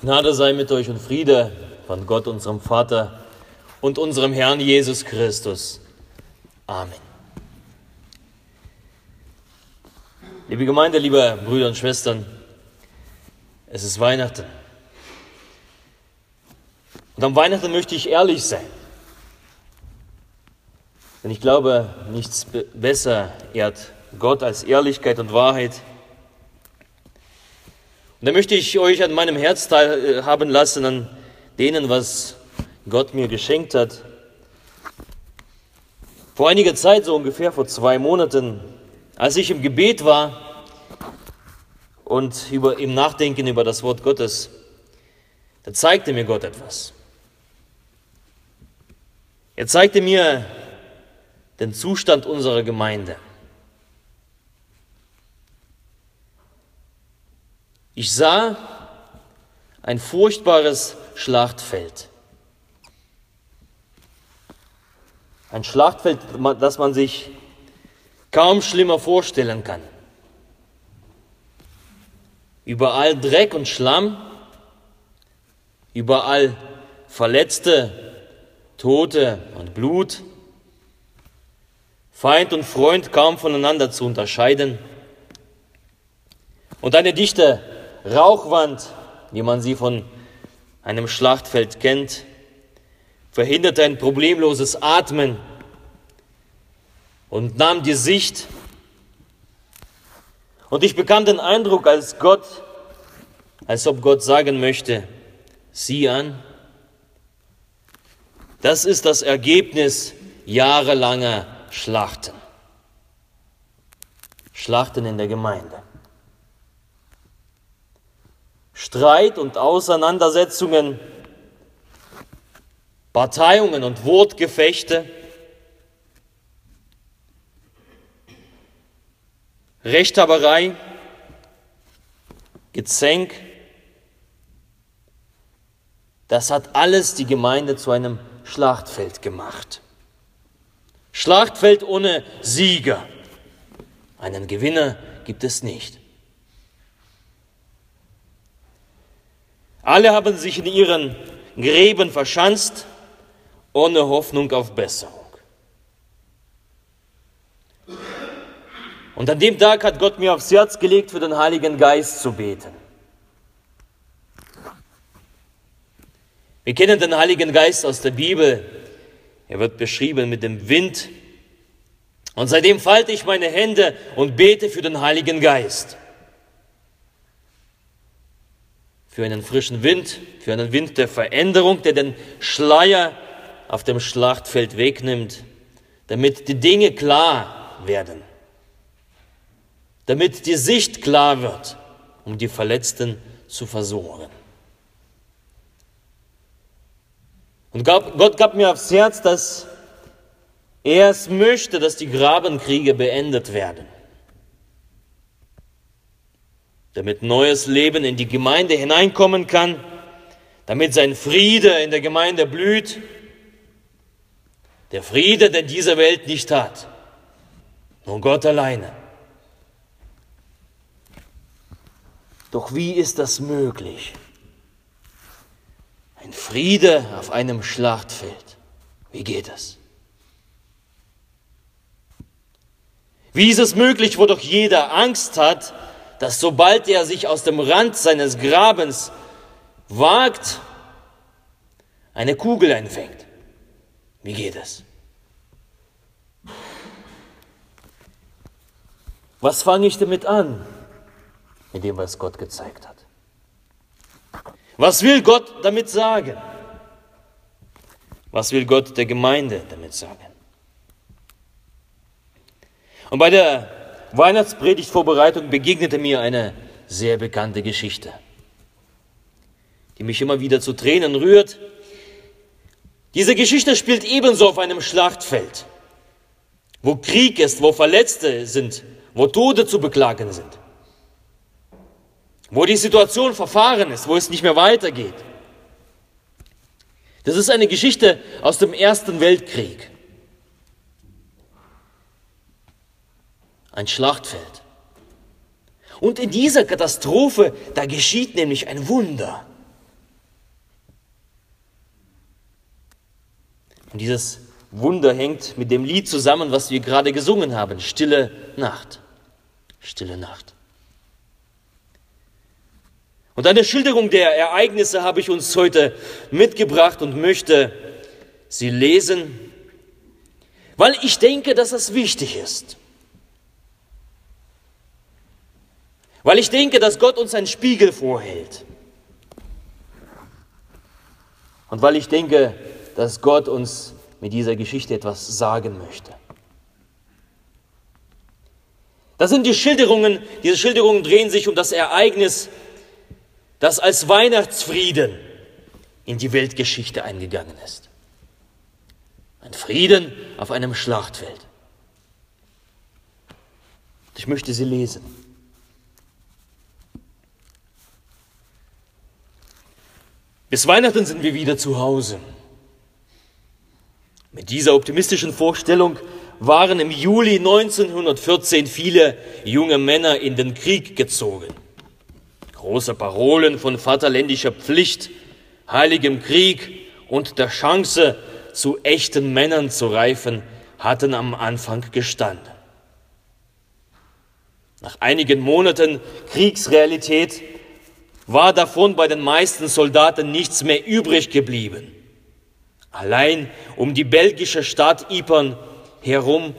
Gnade sei mit euch und Friede von Gott, unserem Vater und unserem Herrn Jesus Christus. Amen. Liebe Gemeinde, liebe Brüder und Schwestern, es ist Weihnachten. Und am Weihnachten möchte ich ehrlich sein. Denn ich glaube, nichts besser ehrt Gott als Ehrlichkeit und Wahrheit. Und da möchte ich euch an meinem Herz teilhaben lassen, an denen, was Gott mir geschenkt hat. Vor einiger Zeit, so ungefähr vor zwei Monaten, als ich im Gebet war und über, im Nachdenken über das Wort Gottes, da zeigte mir Gott etwas. Er zeigte mir den Zustand unserer Gemeinde. Ich sah ein furchtbares Schlachtfeld. Ein Schlachtfeld, das man sich kaum schlimmer vorstellen kann. Überall Dreck und Schlamm, überall Verletzte, Tote und Blut, Feind und Freund kaum voneinander zu unterscheiden und eine dichte Rauchwand, wie man sie von einem Schlachtfeld kennt, verhinderte ein problemloses Atmen und nahm die Sicht. Und ich bekam den Eindruck, als Gott, als ob Gott sagen möchte, sieh an, das ist das Ergebnis jahrelanger Schlachten. Schlachten in der Gemeinde. Streit und Auseinandersetzungen, Parteiungen und Wortgefechte, Rechthaberei, Gezänk, das hat alles die Gemeinde zu einem Schlachtfeld gemacht. Schlachtfeld ohne Sieger. Einen Gewinner gibt es nicht. Alle haben sich in ihren Gräben verschanzt, ohne Hoffnung auf Besserung. Und an dem Tag hat Gott mir aufs Herz gelegt, für den Heiligen Geist zu beten. Wir kennen den Heiligen Geist aus der Bibel. Er wird beschrieben mit dem Wind. Und seitdem falte ich meine Hände und bete für den Heiligen Geist. Für einen frischen Wind, für einen Wind der Veränderung, der den Schleier auf dem Schlachtfeld wegnimmt, damit die Dinge klar werden, damit die Sicht klar wird, um die Verletzten zu versorgen. Und Gott gab mir aufs Herz, dass er es möchte, dass die Grabenkriege beendet werden damit neues Leben in die Gemeinde hineinkommen kann, damit sein Friede in der Gemeinde blüht. Der Friede, den diese Welt nicht hat. Nur Gott alleine. Doch wie ist das möglich? Ein Friede auf einem Schlachtfeld. Wie geht es? Wie ist es möglich, wo doch jeder Angst hat, dass sobald er sich aus dem Rand seines Grabens wagt, eine Kugel einfängt. Wie geht es? Was fange ich damit an, mit dem, was Gott gezeigt hat? Was will Gott damit sagen? Was will Gott der Gemeinde damit sagen? Und bei der Weihnachtspredigtvorbereitung begegnete mir eine sehr bekannte Geschichte, die mich immer wieder zu Tränen rührt. Diese Geschichte spielt ebenso auf einem Schlachtfeld, wo Krieg ist, wo Verletzte sind, wo Tode zu beklagen sind, wo die Situation verfahren ist, wo es nicht mehr weitergeht. Das ist eine Geschichte aus dem Ersten Weltkrieg. ein Schlachtfeld. Und in dieser Katastrophe, da geschieht nämlich ein Wunder. Und dieses Wunder hängt mit dem Lied zusammen, was wir gerade gesungen haben, Stille Nacht. Stille Nacht. Und eine Schilderung der Ereignisse habe ich uns heute mitgebracht und möchte sie lesen, weil ich denke, dass es wichtig ist. Weil ich denke, dass Gott uns einen Spiegel vorhält. Und weil ich denke, dass Gott uns mit dieser Geschichte etwas sagen möchte. Das sind die Schilderungen, diese Schilderungen drehen sich um das Ereignis, das als Weihnachtsfrieden in die Weltgeschichte eingegangen ist. Ein Frieden auf einem Schlachtfeld. Ich möchte sie lesen. Bis Weihnachten sind wir wieder zu Hause. Mit dieser optimistischen Vorstellung waren im Juli 1914 viele junge Männer in den Krieg gezogen. Große Parolen von vaterländischer Pflicht, heiligem Krieg und der Chance, zu echten Männern zu reifen, hatten am Anfang gestanden. Nach einigen Monaten Kriegsrealität war davon bei den meisten Soldaten nichts mehr übrig geblieben. Allein um die belgische Stadt Ypern herum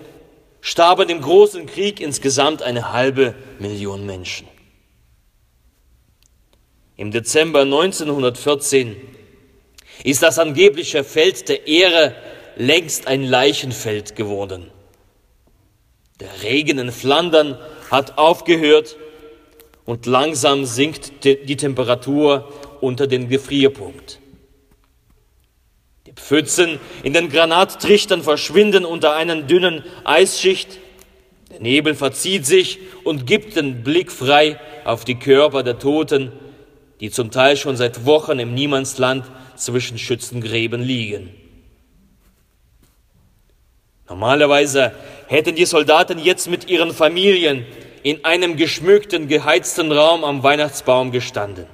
starben im großen Krieg insgesamt eine halbe Million Menschen. Im Dezember 1914 ist das angebliche Feld der Ehre längst ein Leichenfeld geworden. Der Regen in Flandern hat aufgehört und langsam sinkt die Temperatur unter den Gefrierpunkt. Die Pfützen in den Granattrichtern verschwinden unter einer dünnen Eisschicht. Der Nebel verzieht sich und gibt den Blick frei auf die Körper der Toten, die zum Teil schon seit Wochen im Niemandsland zwischen Schützengräben liegen. Normalerweise hätten die Soldaten jetzt mit ihren Familien in einem geschmückten, geheizten Raum am Weihnachtsbaum gestanden.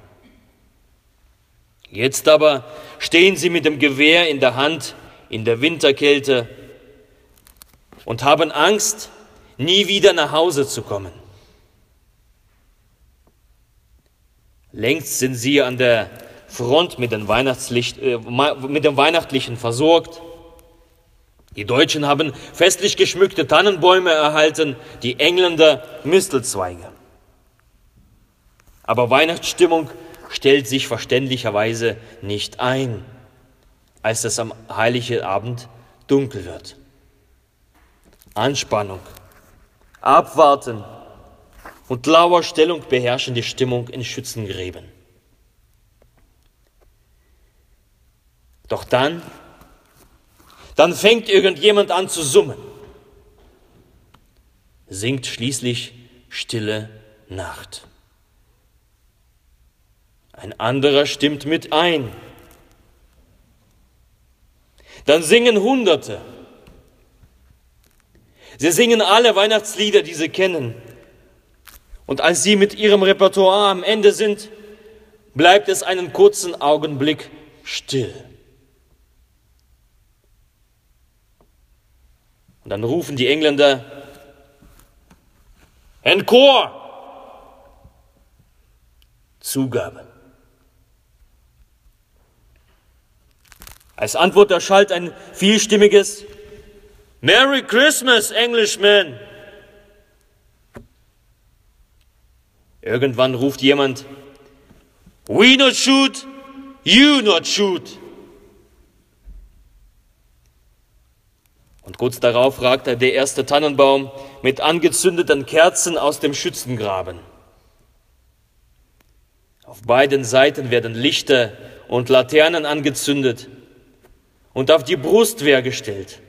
Jetzt aber stehen sie mit dem Gewehr in der Hand in der Winterkälte und haben Angst, nie wieder nach Hause zu kommen. Längst sind sie an der Front mit, Weihnachtslicht, äh, mit dem Weihnachtlichen versorgt. Die Deutschen haben festlich geschmückte Tannenbäume erhalten, die Engländer Mistelzweige. Aber Weihnachtsstimmung stellt sich verständlicherweise nicht ein, als es am heiligen Abend dunkel wird. Anspannung, Abwarten und Lauerstellung beherrschen die Stimmung in Schützengräben. Doch dann dann fängt irgendjemand an zu summen. Singt schließlich Stille Nacht. Ein anderer stimmt mit ein. Dann singen Hunderte. Sie singen alle Weihnachtslieder, die sie kennen. Und als sie mit ihrem Repertoire am Ende sind, bleibt es einen kurzen Augenblick still. Und dann rufen die Engländer, Encore! Zugabe. Als Antwort erschallt ein vielstimmiges Merry Christmas, Englishman! Irgendwann ruft jemand, We not shoot, you not shoot. Und kurz darauf ragte der erste Tannenbaum mit angezündeten Kerzen aus dem Schützengraben. Auf beiden Seiten werden Lichter und Laternen angezündet und auf die Brustwehr gestellt.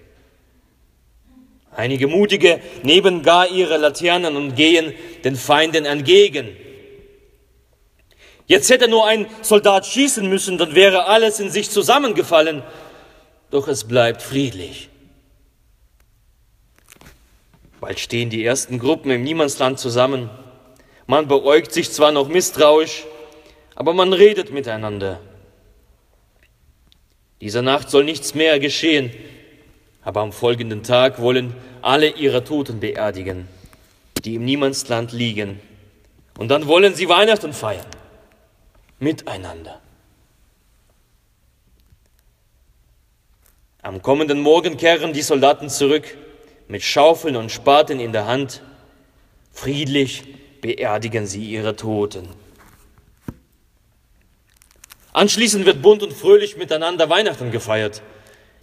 Einige Mutige nehmen gar ihre Laternen und gehen den Feinden entgegen. Jetzt hätte nur ein Soldat schießen müssen, dann wäre alles in sich zusammengefallen. Doch es bleibt friedlich. Bald stehen die ersten Gruppen im Niemandsland zusammen. Man beäugt sich zwar noch misstrauisch, aber man redet miteinander. Dieser Nacht soll nichts mehr geschehen, aber am folgenden Tag wollen alle ihre Toten beerdigen, die im Niemandsland liegen. Und dann wollen sie Weihnachten feiern, miteinander. Am kommenden Morgen kehren die Soldaten zurück, mit Schaufeln und Spaten in der Hand. Friedlich beerdigen sie ihre Toten. Anschließend wird bunt und fröhlich miteinander Weihnachten gefeiert.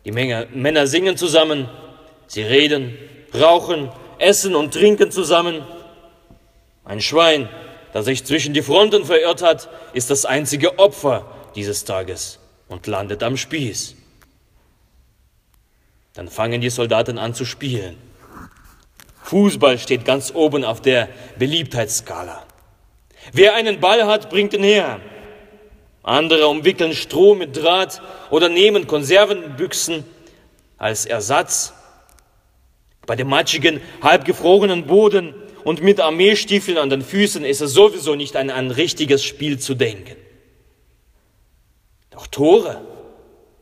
Die Männer singen zusammen, sie reden, rauchen, essen und trinken zusammen. Ein Schwein, das sich zwischen die Fronten verirrt hat, ist das einzige Opfer dieses Tages und landet am Spieß. Dann fangen die Soldaten an zu spielen. Fußball steht ganz oben auf der Beliebtheitsskala. Wer einen Ball hat, bringt ihn her. Andere umwickeln Stroh mit Draht oder nehmen Konservenbüchsen als Ersatz. Bei dem matschigen, halbgefrorenen Boden und mit Armeestiefeln an den Füßen ist es sowieso nicht an ein richtiges Spiel zu denken. Doch Tore,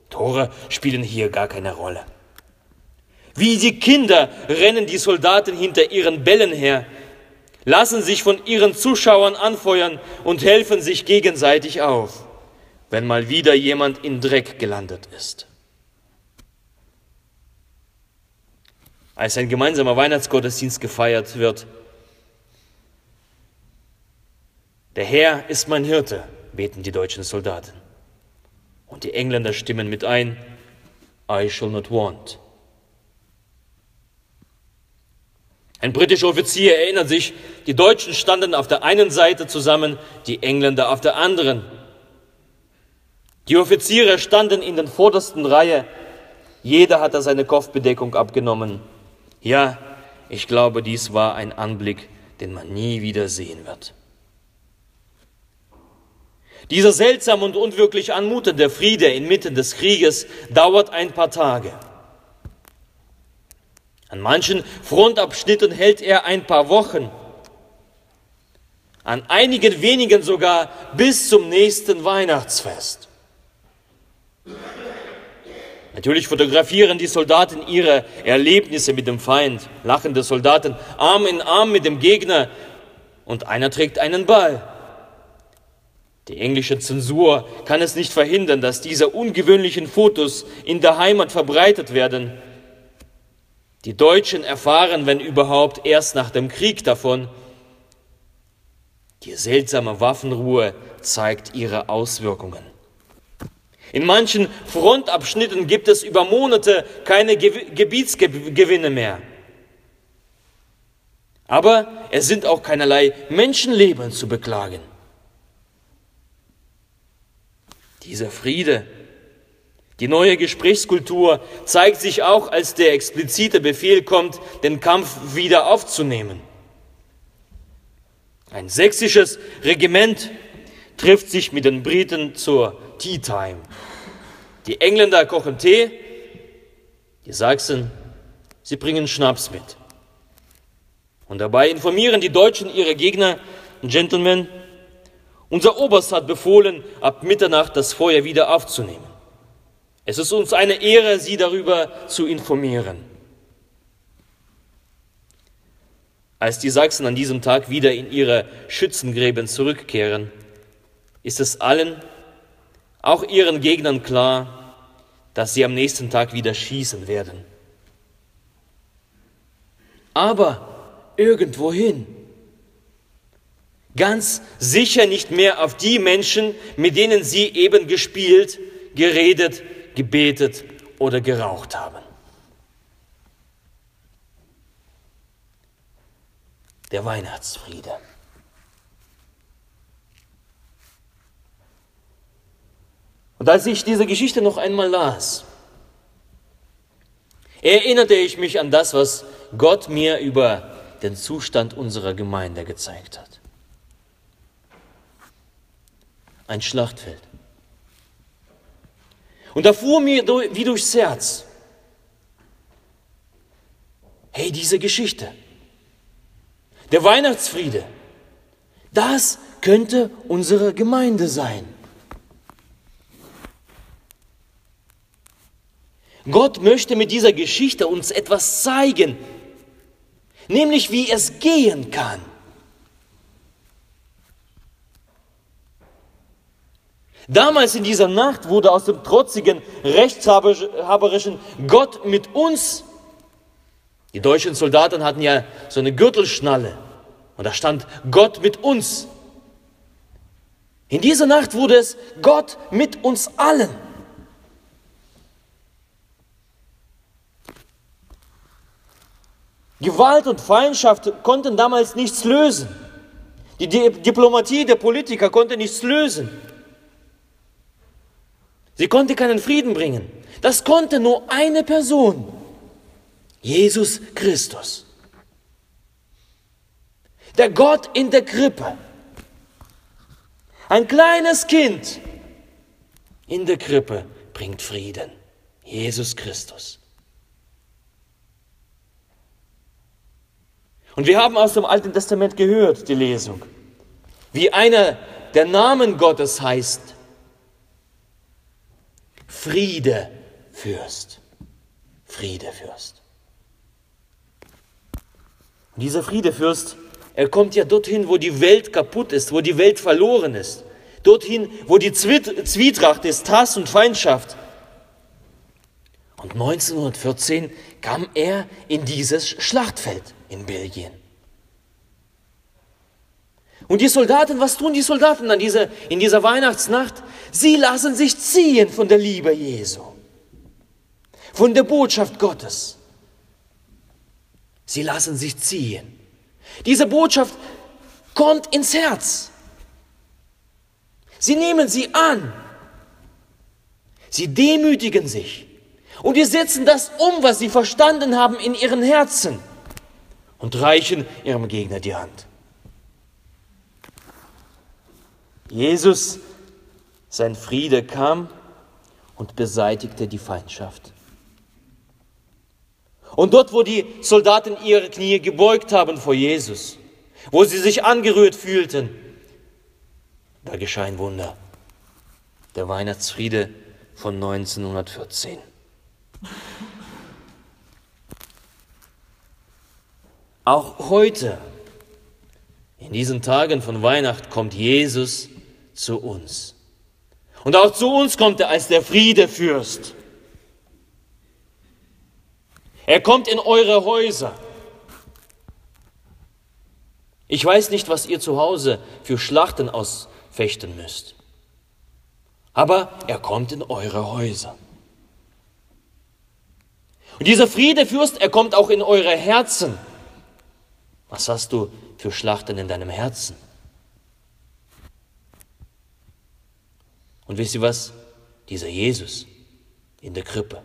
Tore spielen hier gar keine Rolle. Wie die Kinder rennen die Soldaten hinter ihren Bällen her, lassen sich von ihren Zuschauern anfeuern und helfen sich gegenseitig auf wenn mal wieder jemand in Dreck gelandet ist. Als ein gemeinsamer Weihnachtsgottesdienst gefeiert wird, der Herr ist mein Hirte, beten die deutschen Soldaten. Und die Engländer stimmen mit ein, I shall not want. Ein britischer Offizier erinnert sich, die Deutschen standen auf der einen Seite zusammen, die Engländer auf der anderen. Die Offiziere standen in den vordersten Reihe. Jeder hatte seine Kopfbedeckung abgenommen. Ja, ich glaube, dies war ein Anblick, den man nie wieder sehen wird. Dieser seltsam und unwirklich anmutende Friede inmitten des Krieges dauert ein paar Tage. An manchen Frontabschnitten hält er ein paar Wochen, an einigen wenigen sogar bis zum nächsten Weihnachtsfest. Natürlich fotografieren die Soldaten ihre Erlebnisse mit dem Feind, lachende Soldaten Arm in Arm mit dem Gegner und einer trägt einen Ball. Die englische Zensur kann es nicht verhindern, dass diese ungewöhnlichen Fotos in der Heimat verbreitet werden. Die Deutschen erfahren, wenn überhaupt, erst nach dem Krieg davon. Die seltsame Waffenruhe zeigt ihre Auswirkungen. In manchen Frontabschnitten gibt es über Monate keine Gebietsgewinne mehr. Aber es sind auch keinerlei Menschenleben zu beklagen. Dieser Friede, die neue Gesprächskultur zeigt sich auch, als der explizite Befehl kommt, den Kampf wieder aufzunehmen. Ein sächsisches Regiment trifft sich mit den Briten zur Tea Time. Die Engländer kochen Tee, die Sachsen, sie bringen Schnaps mit. Und dabei informieren die Deutschen ihre Gegner, Gentlemen, unser Oberst hat befohlen, ab Mitternacht das Feuer wieder aufzunehmen. Es ist uns eine Ehre, Sie darüber zu informieren. Als die Sachsen an diesem Tag wieder in ihre Schützengräben zurückkehren, ist es allen auch ihren Gegnern klar, dass sie am nächsten Tag wieder schießen werden. Aber irgendwohin. Ganz sicher nicht mehr auf die Menschen, mit denen sie eben gespielt, geredet, gebetet oder geraucht haben. Der Weihnachtsfriede. Und als ich diese Geschichte noch einmal las, erinnerte ich mich an das, was Gott mir über den Zustand unserer Gemeinde gezeigt hat. Ein Schlachtfeld. Und da fuhr mir wie durchs Herz, hey, diese Geschichte, der Weihnachtsfriede, das könnte unsere Gemeinde sein. Gott möchte mit dieser Geschichte uns etwas zeigen, nämlich wie es gehen kann. Damals in dieser Nacht wurde aus dem trotzigen, rechtshaberischen Gott mit uns, die deutschen Soldaten hatten ja so eine Gürtelschnalle und da stand Gott mit uns. In dieser Nacht wurde es Gott mit uns allen. Gewalt und Feindschaft konnten damals nichts lösen. Die Diplomatie der Politiker konnte nichts lösen. Sie konnte keinen Frieden bringen. Das konnte nur eine Person. Jesus Christus. Der Gott in der Krippe. Ein kleines Kind in der Krippe bringt Frieden. Jesus Christus. Und wir haben aus dem Alten Testament gehört, die Lesung, wie einer der Namen Gottes heißt, Friedefürst. Friedefürst. Und dieser Friedefürst, er kommt ja dorthin, wo die Welt kaputt ist, wo die Welt verloren ist. Dorthin, wo die Zwietracht ist, Hass und Feindschaft. Und 1914 kam er in dieses Schlachtfeld in Belgien. Und die Soldaten, was tun die Soldaten an dieser, in dieser Weihnachtsnacht? Sie lassen sich ziehen von der Liebe Jesu, von der Botschaft Gottes. Sie lassen sich ziehen. Diese Botschaft kommt ins Herz. Sie nehmen sie an. Sie demütigen sich. Und die setzen das um, was sie verstanden haben, in ihren Herzen und reichen ihrem Gegner die Hand. Jesus, sein Friede kam und beseitigte die Feindschaft. Und dort, wo die Soldaten ihre Knie gebeugt haben vor Jesus, wo sie sich angerührt fühlten, da geschah ein Wunder. Der Weihnachtsfriede von 1914. Auch heute, in diesen Tagen von Weihnacht, kommt Jesus zu uns. Und auch zu uns kommt er als der Friedefürst. Er kommt in eure Häuser. Ich weiß nicht, was ihr zu Hause für Schlachten ausfechten müsst. Aber er kommt in eure Häuser. Und dieser Friedefürst, er kommt auch in eure Herzen. Was hast du für Schlachten in deinem Herzen? Und wisst ihr was? Dieser Jesus in der Krippe,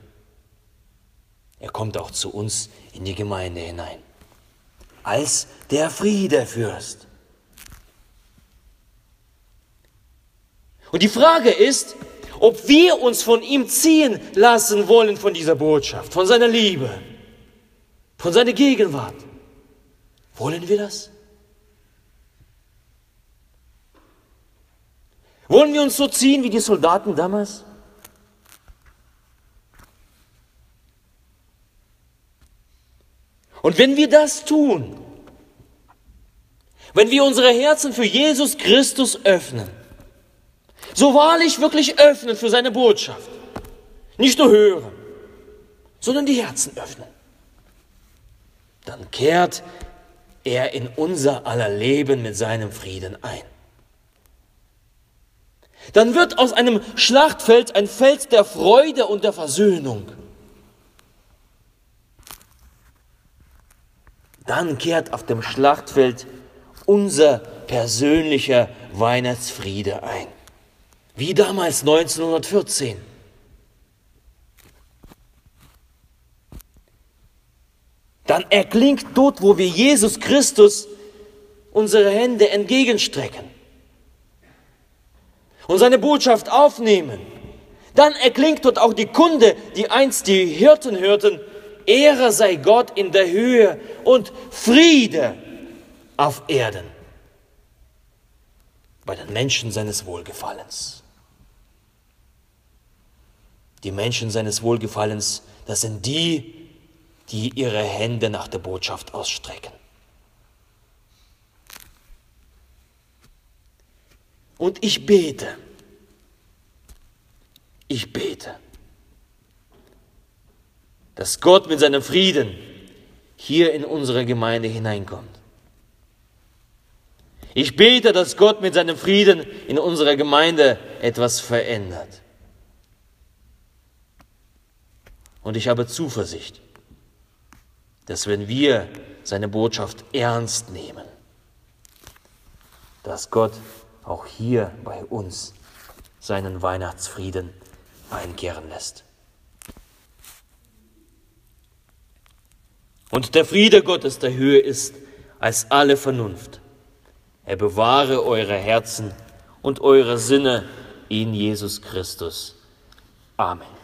er kommt auch zu uns in die Gemeinde hinein. Als der Friedefürst. Und die Frage ist, ob wir uns von ihm ziehen lassen wollen von dieser Botschaft, von seiner Liebe, von seiner Gegenwart. Wollen wir das? Wollen wir uns so ziehen wie die Soldaten damals? Und wenn wir das tun, wenn wir unsere Herzen für Jesus Christus öffnen, so wahrlich wirklich öffnen für seine Botschaft, nicht nur hören, sondern die Herzen öffnen, dann kehrt er in unser aller Leben mit seinem Frieden ein. Dann wird aus einem Schlachtfeld ein Feld der Freude und der Versöhnung. Dann kehrt auf dem Schlachtfeld unser persönlicher Weihnachtsfriede ein. Wie damals 1914. Dann erklingt dort, wo wir Jesus Christus unsere Hände entgegenstrecken und seine Botschaft aufnehmen. Dann erklingt dort auch die Kunde, die einst die Hirten hörten, Ehre sei Gott in der Höhe und Friede auf Erden bei den Menschen seines Wohlgefallens. Die Menschen seines Wohlgefallens, das sind die, die ihre Hände nach der Botschaft ausstrecken. Und ich bete, ich bete, dass Gott mit seinem Frieden hier in unsere Gemeinde hineinkommt. Ich bete, dass Gott mit seinem Frieden in unserer Gemeinde etwas verändert. Und ich habe Zuversicht, dass wenn wir seine Botschaft ernst nehmen, dass Gott auch hier bei uns seinen Weihnachtsfrieden einkehren lässt. Und der Friede Gottes der Höhe ist als alle Vernunft. Er bewahre eure Herzen und eure Sinne in Jesus Christus. Amen.